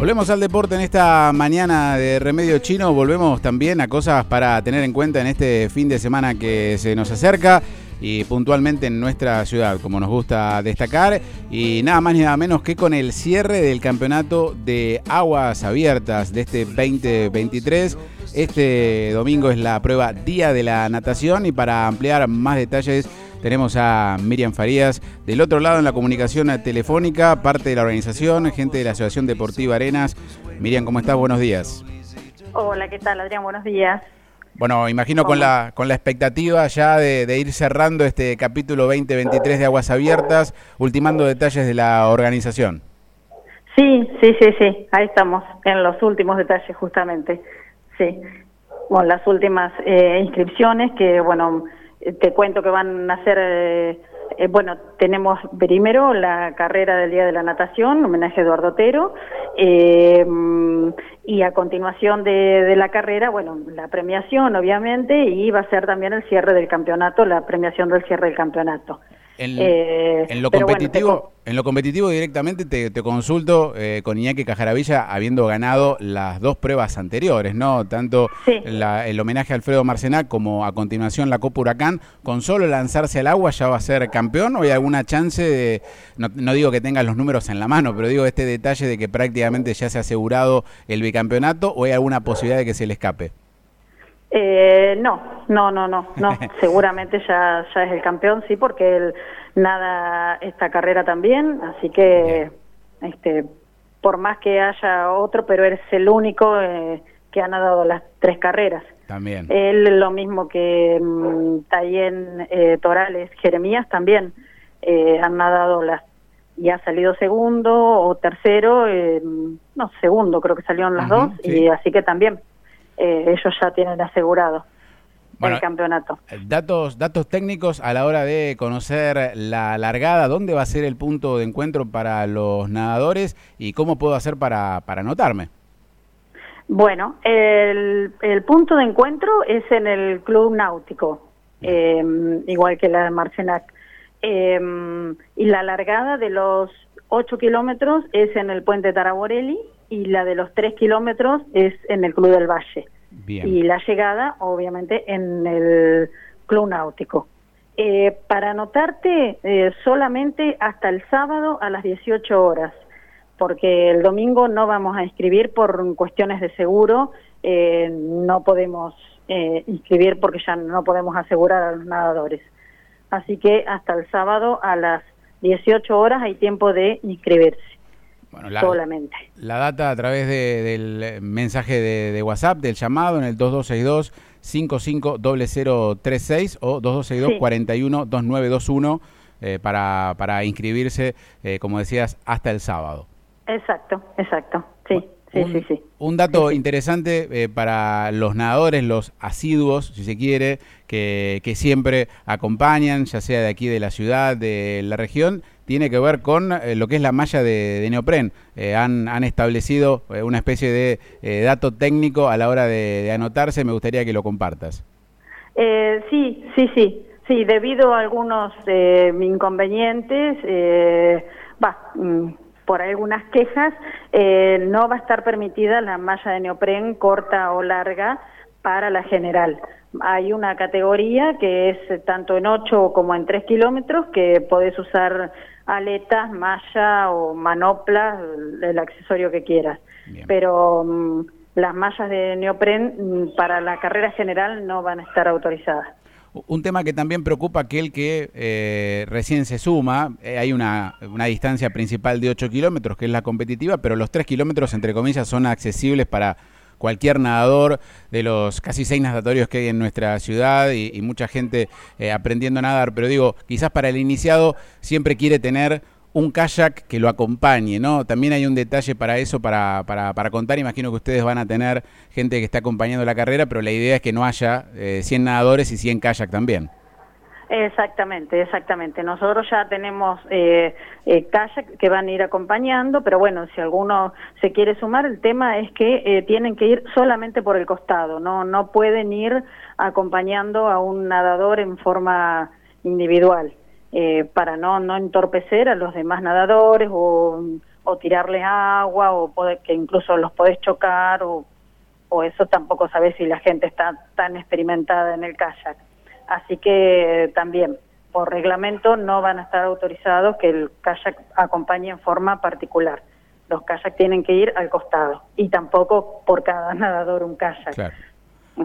Volvemos al deporte en esta mañana de Remedio Chino. Volvemos también a cosas para tener en cuenta en este fin de semana que se nos acerca y puntualmente en nuestra ciudad, como nos gusta destacar. Y nada más ni nada menos que con el cierre del campeonato de aguas abiertas de este 2023. Este domingo es la prueba Día de la Natación y para ampliar más detalles tenemos a Miriam Farías del otro lado en la comunicación telefónica, parte de la organización, gente de la Asociación Deportiva Arenas. Miriam, ¿cómo estás? Buenos días. Hola, ¿qué tal, Adrián? Buenos días. Bueno, imagino con la, con la expectativa ya de, ir cerrando este capítulo 2023 de Aguas Abiertas, ultimando detalles de la organización. Sí, sí, sí, sí, ahí estamos, en los últimos detalles justamente, sí. Bueno, las últimas eh, inscripciones que, bueno, te cuento que van a ser, eh, eh, bueno, tenemos primero la carrera del Día de la Natación, homenaje a Eduardo Otero, eh, y a continuación de, de, la carrera, bueno, la premiación obviamente, y va a ser también el cierre del campeonato, la premiación del cierre del campeonato. Eh, en, lo competitivo, en lo competitivo directamente te, consulto eh, con Iñaki Cajaravilla habiendo ganado las dos pruebas anteriores, ¿no? Tanto el homenaje a Alfredo Marcenac como a continuación la Copa Huracán. ¿Con solo lanzarse al agua ya va a ser campeón o hay alguna chance de, no, no digo que tenga los números en la mano, pero digo este detalle de que prácticamente ya se ha asegurado el bicampeonato o hay alguna posibilidad de que se le escape? Eh, no, no, no, no, no. Seguramente ya, ya es el campeón, sí, porque él nada esta carrera también, así que, este, por más que haya otro, pero es el único eh, que ha nadado las tres carreras. También. Él, lo mismo que um, eh, Torales, Jeremías, también eh, han nadado las y ha salido segundo o tercero, eh, no, segundo creo que salieron las dos, y así que también eh, ellos ya tienen asegurado el campeonato. Datos, datos técnicos a la hora de conocer la largada, ¿dónde va a ser el punto de encuentro para los nadadores y cómo puedo hacer para, para anotarme? Bueno, el, el punto de encuentro es en el Club Náutico, eh, igual que la de Marcenac. Eh, y la largada de los 8 kilómetros es en el puente Taraborelli y la de los 3 kilómetros es en el Club del Valle. Y la llegada, obviamente, en el Club Náutico. Eh, para anotarte, eh, solamente hasta el sábado a las 18 horas, porque el domingo no vamos a inscribir por cuestiones de seguro, eh, no podemos inscribir porque ya no podemos asegurar a los nadadores. Así que hasta el sábado a las 18 horas hay tiempo de inscribirse. Bueno, la, solamente. La data a través del mensaje de, WhatsApp, del llamado en el 2262 550036 o 2262 412921 eh, para, para inscribirse, eh, como decías, hasta el sábado. Exacto, exacto, sí. Sí, un, sí, sí. un dato interesante eh, para los nadadores, los asiduos, si se quiere, que, que, siempre acompañan, ya sea de aquí de la ciudad, de la región, tiene que ver con eh, lo que es la malla de, neopren. Eh, han, han, establecido una especie de dato técnico a la hora de, anotarse, me gustaría que lo compartas. sí, sí, sí. Sí, debido a algunos inconvenientes, va, mm, por algunas quejas, eh, no va a estar permitida la malla de neopren corta o larga para la general. Hay una categoría que es tanto en 8 como en 3 kilómetros que podés usar aletas, malla o manopla, el, accesorio que quieras. Pero mm, las mallas de neopren mm, para la carrera general no van a estar autorizadas. Un tema que también preocupa aquel que eh, recién se suma, eh, hay una, una, distancia principal de 8 kilómetros, que es la competitiva, pero los 3 kilómetros, entre comillas, son accesibles para cualquier nadador de los casi seis nadatorios que hay en nuestra ciudad y, mucha gente eh, aprendiendo a nadar. Pero digo, quizás para el iniciado siempre quiere tener un kayak que lo acompañe, ¿no? También hay un detalle para eso, para, para, para, contar. Imagino que ustedes van a tener gente que está acompañando la carrera, pero la idea es que no haya eh, 100 nadadores y 100 kayak también. Exactamente, exactamente. Nosotros ya tenemos eh, eh, kayak que van a ir acompañando, pero bueno, si alguno se quiere sumar, el tema es que eh, tienen que ir solamente por el costado, no, no pueden ir acompañando a un nadador en forma individual. Eh, para no, no entorpecer a los demás nadadores o, o tirarles agua o que incluso los podés chocar o, o eso tampoco sabes si la gente está tan experimentada en el kayak. Así que también por reglamento no van a estar autorizados que el kayak acompañe en forma particular. Los kayak tienen que ir al costado y tampoco por cada nadador un kayak.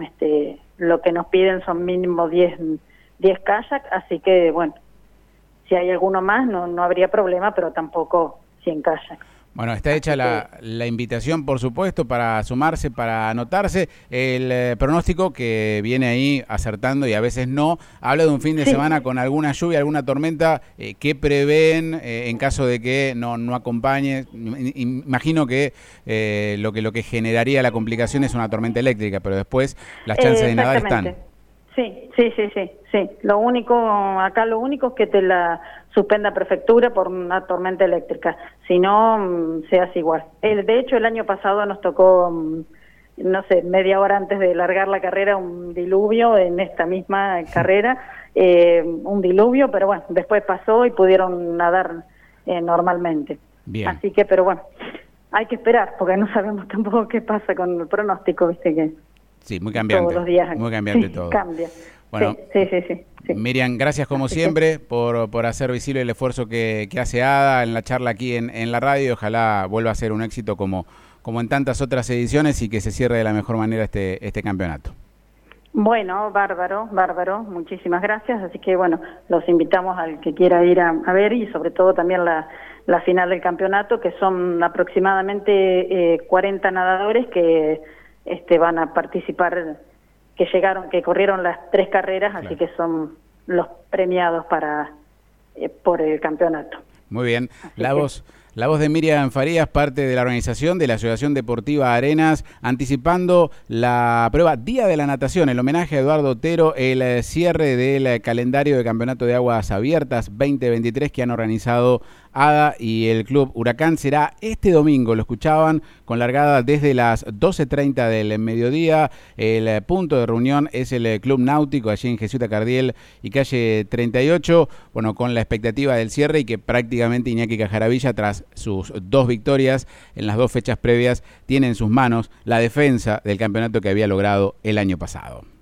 Este, lo que nos piden son mínimo 10 10 kayak, así que bueno, si hay alguno más no no habría problema, pero tampoco 100 kayak. Bueno, está hecha la, invitación, por supuesto, para sumarse, para anotarse. El eh, pronóstico que viene ahí acertando y a veces no, habla de un fin de semana con alguna lluvia, alguna tormenta. Eh, ¿Qué prevén eh, en caso de que no, no acompañe? Imagino que, lo que lo que generaría la complicación es una tormenta eléctrica, pero después las chances de nadar están. Sí, sí, sí, sí, sí. Lo único, acá lo único es que te la suspenda prefectura por una tormenta eléctrica. Si no, mm, se hace igual. El, de hecho, el año pasado nos tocó, mm, no sé, media hora antes de largar la carrera, un diluvio en esta misma carrera, eh, un diluvio, pero bueno, después pasó y pudieron nadar eh, normalmente. Bien. Así que, pero bueno, hay que esperar, porque no sabemos tampoco qué pasa con el pronóstico, viste que Sí, muy cambiante. Todos los días. Muy cambiante todo. Cambia. Bueno, sí, sí, sí, Miriam, gracias como siempre por, por hacer visible el esfuerzo que, que hace ADA en la charla aquí en, en la radio ojalá vuelva a ser un éxito como, como en tantas otras ediciones y que se cierre de la mejor manera este, este campeonato. Bueno, bárbaro, bárbaro, muchísimas gracias. Así que bueno, los invitamos al que quiera ir a, ver y sobre todo también la, la final del campeonato, que son aproximadamente eh, 40 nadadores que este, van a participar, que llegaron, que corrieron las tres carreras, así que son los premiados para eh, por el campeonato. Muy bien. la voz, la voz de Miriam Farías, parte de la organización de la Asociación Deportiva Arenas, anticipando la prueba Día de la Natación, el homenaje a Eduardo Otero, el eh, cierre del eh, calendario de Campeonato de Aguas Abiertas 2023 que han organizado ADA y el Club Huracán será este domingo, lo escuchaban, con largada desde las 12.30 del mediodía. El eh, punto de reunión es el eh, Club Náutico, allí en Jesús Cardiel y calle 38, bueno, con la expectativa del cierre y que prácticamente Iñaki Cajaravilla, tras sus dos victorias en las dos fechas previas, tiene en sus manos la defensa del campeonato que había logrado el año pasado.